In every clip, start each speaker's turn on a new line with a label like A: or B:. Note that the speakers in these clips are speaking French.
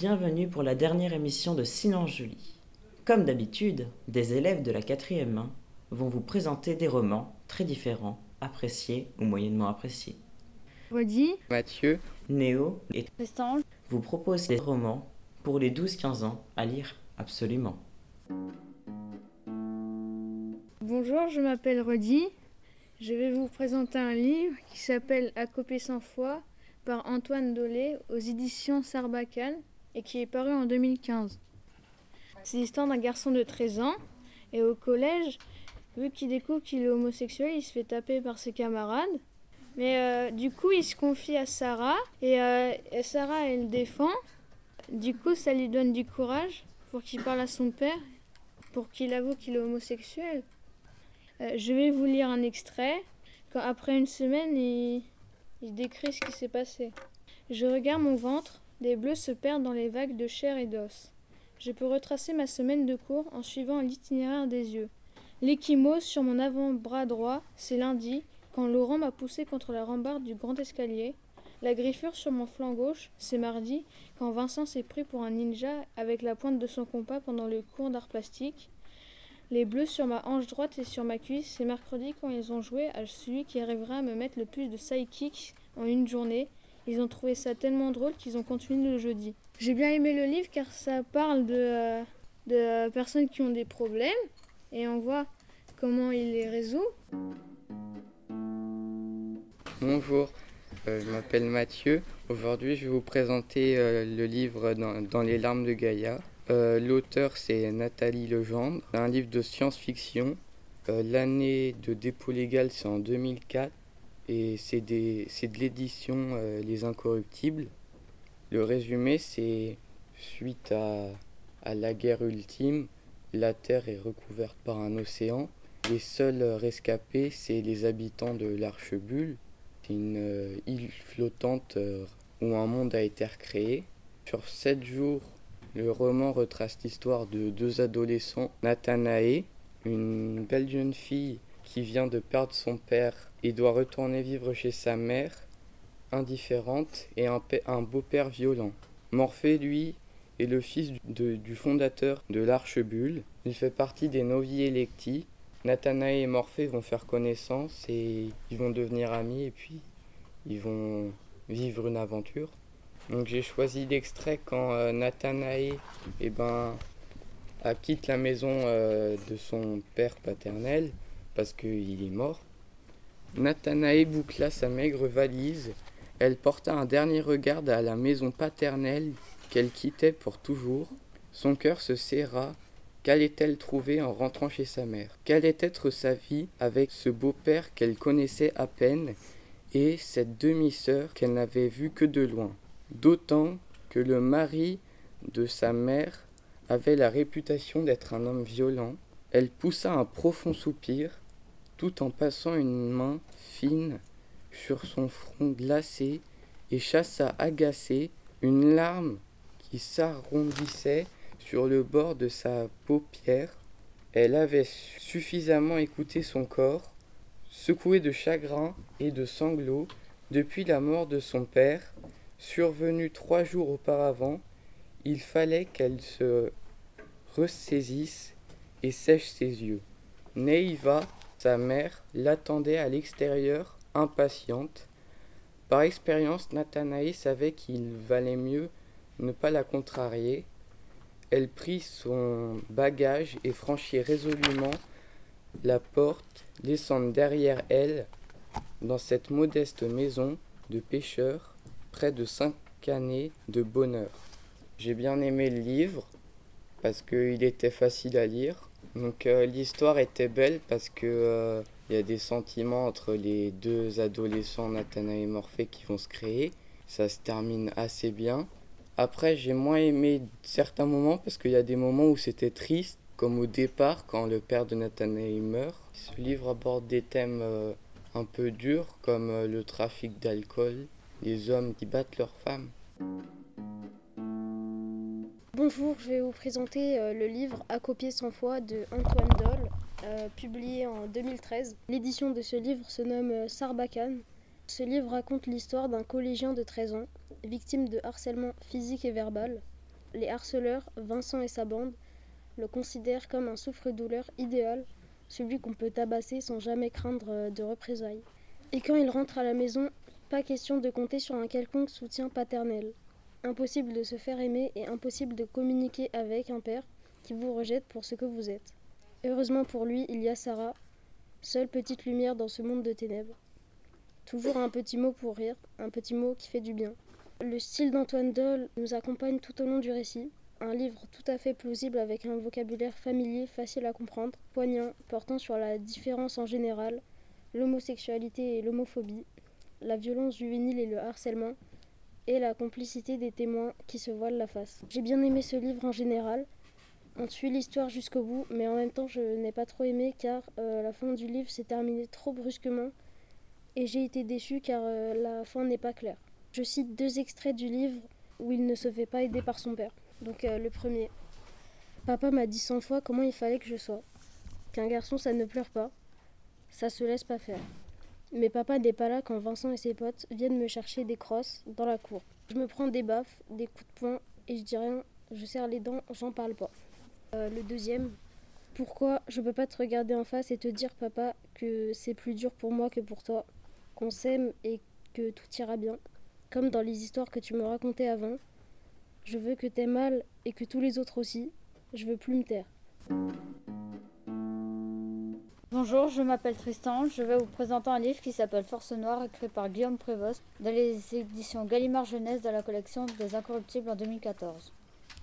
A: bienvenue pour la dernière émission de Silence Julie. Comme d'habitude, des élèves de la quatrième main vont vous présenter des romans très différents, appréciés ou moyennement appréciés.
B: Rodi,
C: Mathieu,
A: Néo et
B: Tristan,
A: vous proposent des romans pour les 12-15 ans à lire absolument.
B: Bonjour, je m'appelle Rodi. Je vais vous présenter un livre qui s'appelle À copier sans foi par Antoine Dolé aux éditions Sarbacane et qui est paru en 2015. C'est l'histoire d'un garçon de 13 ans et au collège, vu qu'il découvre qu'il est homosexuel, il se fait taper par ses camarades. Mais euh, du coup, il se confie à Sarah et, euh, et Sarah, elle le défend. Du coup, ça lui donne du courage pour qu'il parle à son père, pour qu'il avoue qu'il est homosexuel. Euh, je vais vous lire un extrait. Après une semaine, il décrit ce qui s'est passé. Je regarde mon ventre, des bleus se perdent dans les vagues de chair et d'os. Je peux retracer ma semaine de cours en suivant l'itinéraire des yeux. L'échymose sur mon avant-bras droit, c'est lundi, quand Laurent m'a poussé contre la rambarde du grand escalier. La griffure sur mon flanc gauche, c'est mardi, quand Vincent s'est pris pour un ninja avec la pointe de son compas pendant le cours d'art plastique. Les bleus sur ma hanche droite et sur ma cuisse, c'est mercredi quand ils ont joué à celui qui arrivera à me mettre le plus de sidekicks en une journée. Ils ont trouvé ça tellement drôle qu'ils ont continué le jeudi. J'ai bien aimé le livre car ça parle de, euh, de personnes qui ont des problèmes et on voit comment il les résout.
C: bonjour. Euh, je m'appelle Mathieu. Aujourd'hui, je vais vous présenter euh, le livre dans, Dans les larmes de Gaïa. Euh, L'auteur, c'est Nathalie Legendre. C'est un livre de science-fiction. Euh, L'année de dépôt légal, c'est en 2004. C'est de l'édition euh, Les Incorruptibles. Le résumé, c'est suite à, la guerre ultime, la Terre est recouverte par un océan. Les seuls rescapés, c'est les habitants de l'Archebule. C'est une euh, île flottante euh, où un monde a été recréé. Sur sept jours, le roman retrace l'histoire de deux adolescents, Nathanae, une belle jeune fille qui vient de perdre son père et doit retourner vivre chez sa mère, indifférente, et un, beau-père violent. Morphée, lui, est le fils de- du fondateur de l'Archebule. Il fait partie des Novi Electi, Nathanae et Morphée vont faire connaissance et ils vont devenir amis et puis ils vont vivre une aventure. Donc j'ai choisi l'extrait quand euh, Nathanae eh ben, quitte la maison euh, de son père paternel parce qu'il est mort. Nathanae boucla sa maigre valise. Elle porta un dernier regard à la maison paternelle qu'elle quittait pour toujours. Son cœur se serra Qu'allait-elle trouver en rentrant chez sa mère? Qu'allait être sa vie avec ce beau-père qu'elle connaissait à peine et cette demi-sœur qu'elle n'avait vue que de loin? D'autant que le mari de sa mère avait la réputation d'être un homme violent. Elle poussa un profond soupir tout en passant une main fine sur son front glacé et chassa agacée une larme qui s'arrondissait sur le bord de sa paupière. Elle avait suffisamment écouté son corps, secoué de chagrin et de sanglots depuis la mort de son père, survenue trois jours auparavant. Il fallait qu'elle se ressaisisse et sèche ses yeux. Neiva, sa mère, l'attendait à l'extérieur, impatiente. Par expérience, Nathanaï savait qu'il valait mieux ne pas la contrarier. Elle prit son bagage et franchit résolument la porte, laissant derrière elle, dans cette modeste maison de pêcheur, près de cinq années de bonheur. J'ai bien aimé le livre parce qu'il était facile à lire. Donc euh, l'histoire était belle parce que euh, y a des sentiments entre les deux adolescents Nathanaël et Morphée qui vont se créer. Ça se termine assez bien. Après, j'ai moins aimé certains moments parce qu'il y a des moments où c'était triste, comme au départ quand le père de Nathanaël meurt. Ce livre aborde des thèmes euh, un peu durs comme le trafic d'alcool, les hommes qui battent leurs femmes.
D: Bonjour, je vais vous présenter euh, le livre À copier sans foi de Antoine Doll, euh, publié en 2013. L'édition de ce livre se nomme euh, Sarbacane. Ce livre raconte l'histoire d'un collégien de 13 ans, victime de harcèlement physique et verbal. les harceleurs, Vincent et sa bande, le considèrent comme un souffre-douleur idéal, celui qu'on peut tabasser sans jamais craindre de représailles. Et quand il rentre à la maison, pas question de compter sur un quelconque soutien paternel. Impossible de se faire aimer et impossible de communiquer avec un père qui vous rejette pour ce que vous êtes. Heureusement pour lui, il y a Sarah, seule petite lumière dans ce monde de ténèbres. Toujours un petit mot pour rire, un petit mot qui fait du bien. Le style d'Antoine Doll nous accompagne tout au long du récit. Un livre tout à fait plausible avec un vocabulaire familier, facile à comprendre, poignant, portant sur la différence en général, l'homosexualité et l'homophobie, la violence juvénile et le harcèlement, et la complicité des témoins qui se voilent la face. J'ai bien aimé ce livre en général. On suit l'histoire jusqu'au bout, mais en même temps je n'ai pas trop aimé car euh, la fin du livre s'est terminée trop brusquement et j'ai été déçue car euh, la fin n'est pas claire. Je cite deux extraits du livre où il ne se fait pas aider par son père. Donc euh, le premier. Papa m'a dit cent fois comment il fallait que je sois. Qu'un garçon ça ne pleure pas. Ça se laisse pas faire. Mais papa n'est pas là quand Vincent et ses potes viennent me chercher des crosses dans la cour. Je me prends des baffes, des coups de poing et je dis rien, je serre les dents, j'en parle pas. Euh, le deuxième, pourquoi je peux pas te regarder en face et te dire papa que c'est plus dur pour moi que pour toi, qu'on s'aime et que tout ira bien, comme dans les histoires que tu me racontais avant. Je veux que t'aies mal et que tous les autres aussi. Je veux plus me taire.
E: Bonjour, je m'appelle Tristan. Je vais vous présenter un livre qui s'appelle Force Noire, écrit par Guillaume Prévost dans les éditions Gallimard Jeunesse de la collection des Incorruptibles en 2014.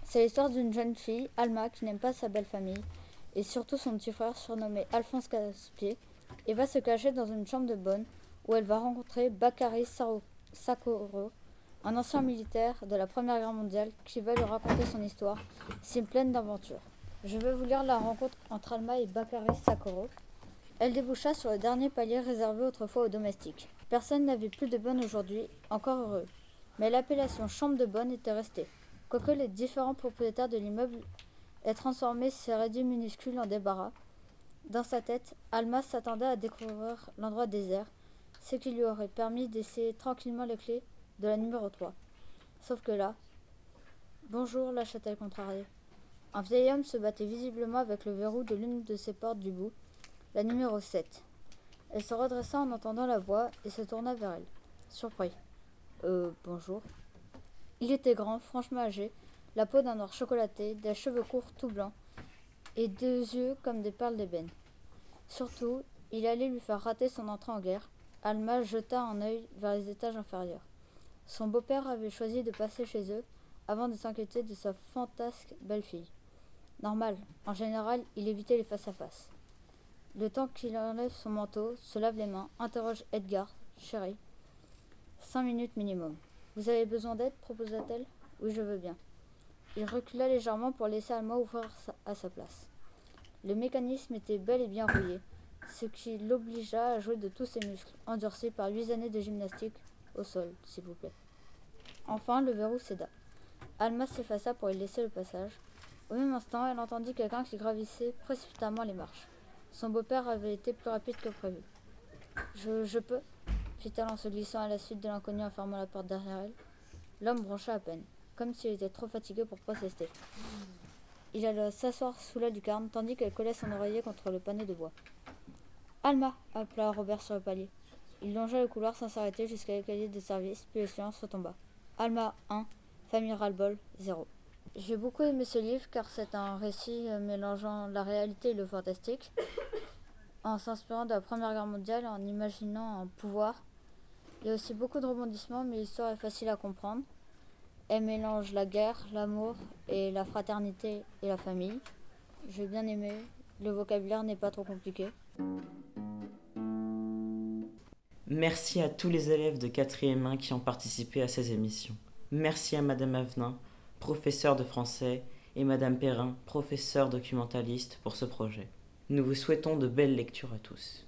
E: C'est l'histoire d'une jeune fille, Alma, qui n'aime pas sa belle famille et surtout son petit frère surnommé Alphonse Caspier et va se cacher dans une chambre de bonne où elle va rencontrer Bakary Sakoro, un ancien militaire de la Première Guerre mondiale qui va lui raconter son histoire, si pleine d'aventures. Je vais vous lire la rencontre entre Alma et Bakary Sakoro. Elle déboucha sur le dernier palier réservé autrefois aux domestiques. Personne n'avait plus de bonne aujourd'hui, encore heureux. Mais l'appellation chambre de bonne était restée. Quoique les différents propriétaires de l'immeuble aient transformé ces rédits minuscules en débarras, dans sa tête, Alma s'attendait à découvrir l'endroit désert, ce qui lui aurait permis d'essayer tranquillement les clés de la numéro 3. Sauf que là. Bonjour, lâcha-t-elle contrariée. Un vieil homme se battait visiblement avec le verrou de l'une de ses portes du bout, la numéro 7. Elle se redressa en entendant la voix et se tourna vers elle, surpris. Euh, bonjour. Il était grand, franchement âgé, la peau d'un noir chocolaté, des cheveux courts tout blancs, et deux yeux comme des perles d'ébène. Surtout, il allait lui faire rater son entrée en guerre. Alma jeta un œil vers les étages inférieurs. Son beau-père avait choisi de passer chez eux avant de s'inquiéter de sa fantasque belle-fille. Normal, en général, il évitait les face-à-face. Le temps qu'il enlève son manteau, se lave les mains, interroge Edgar, chéri. Cinq minutes minimum. Vous avez besoin d'aide proposa-t-elle. Oui, je veux bien. Il recula légèrement pour laisser Alma ouvrir à sa place. Le mécanisme était bel et bien rouillé, ce qui l'obligea à jouer de tous ses muscles, endurcis par huit années de gymnastique au sol, s'il vous plaît. Enfin, le verrou céda. Alma s'effaça pour y laisser le passage. Au même instant, elle entendit quelqu'un qui gravissait précipitamment les marches. Son beau-père avait été plus rapide que prévu. Je, je peux fit-elle en se glissant à la suite de l'inconnu en fermant la porte derrière elle. L'homme broncha à peine, comme s'il était trop fatigué pour protester. Il alla s'asseoir sous la lucarne, tandis qu'elle collait son oreiller contre le panneau de bois. Alma appela Robert sur le palier. Il longea le couloir sans s'arrêter jusqu'à l'escalier de service, puis le silence retomba. Alma 1, famille ras-le-bol 0. J'ai beaucoup aimé ce livre car c'est un récit euh, mélangeant la réalité et le fantastique, en s'inspirant de la Première Guerre mondiale, en imaginant un pouvoir. Il y a aussi beaucoup de rebondissements, mais l'histoire est facile à comprendre. Elle mélange la guerre, l'amour et la fraternité et la famille. J'ai bien aimé. Le vocabulaire n'est pas trop compliqué.
A: Merci à tous les élèves de 4e 1 qui ont participé à ces émissions. Merci à Madame Avenin, professeur de français, et Madame Perrin, professeur documentaliste, pour ce projet. Nous vous souhaitons de belles lectures à tous.